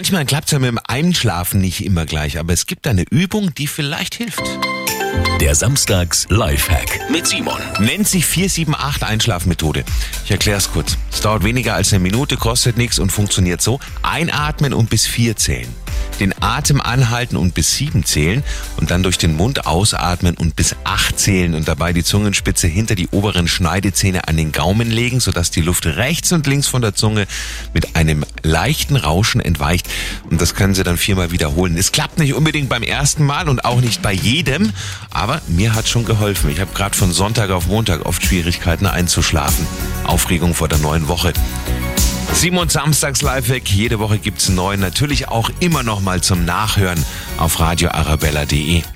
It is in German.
Manchmal klappt es ja mit dem Einschlafen nicht immer gleich, aber es gibt eine Übung, die vielleicht hilft. Der Samstags Lifehack mit Simon. Nennt sich 478 Einschlafmethode. Ich erkläre es kurz. Es dauert weniger als eine Minute, kostet nichts und funktioniert so. Einatmen und bis vier zählen den Atem anhalten und bis sieben zählen und dann durch den Mund ausatmen und bis acht zählen und dabei die Zungenspitze hinter die oberen Schneidezähne an den Gaumen legen, sodass die Luft rechts und links von der Zunge mit einem leichten Rauschen entweicht. Und das können Sie dann viermal wiederholen. Es klappt nicht unbedingt beim ersten Mal und auch nicht bei jedem, aber mir hat schon geholfen. Ich habe gerade von Sonntag auf Montag oft Schwierigkeiten einzuschlafen. Aufregung vor der neuen Woche. Simon Samstags Lifehack. Jede Woche gibt's einen neuen. Natürlich auch immer noch mal zum Nachhören auf radioarabella.de.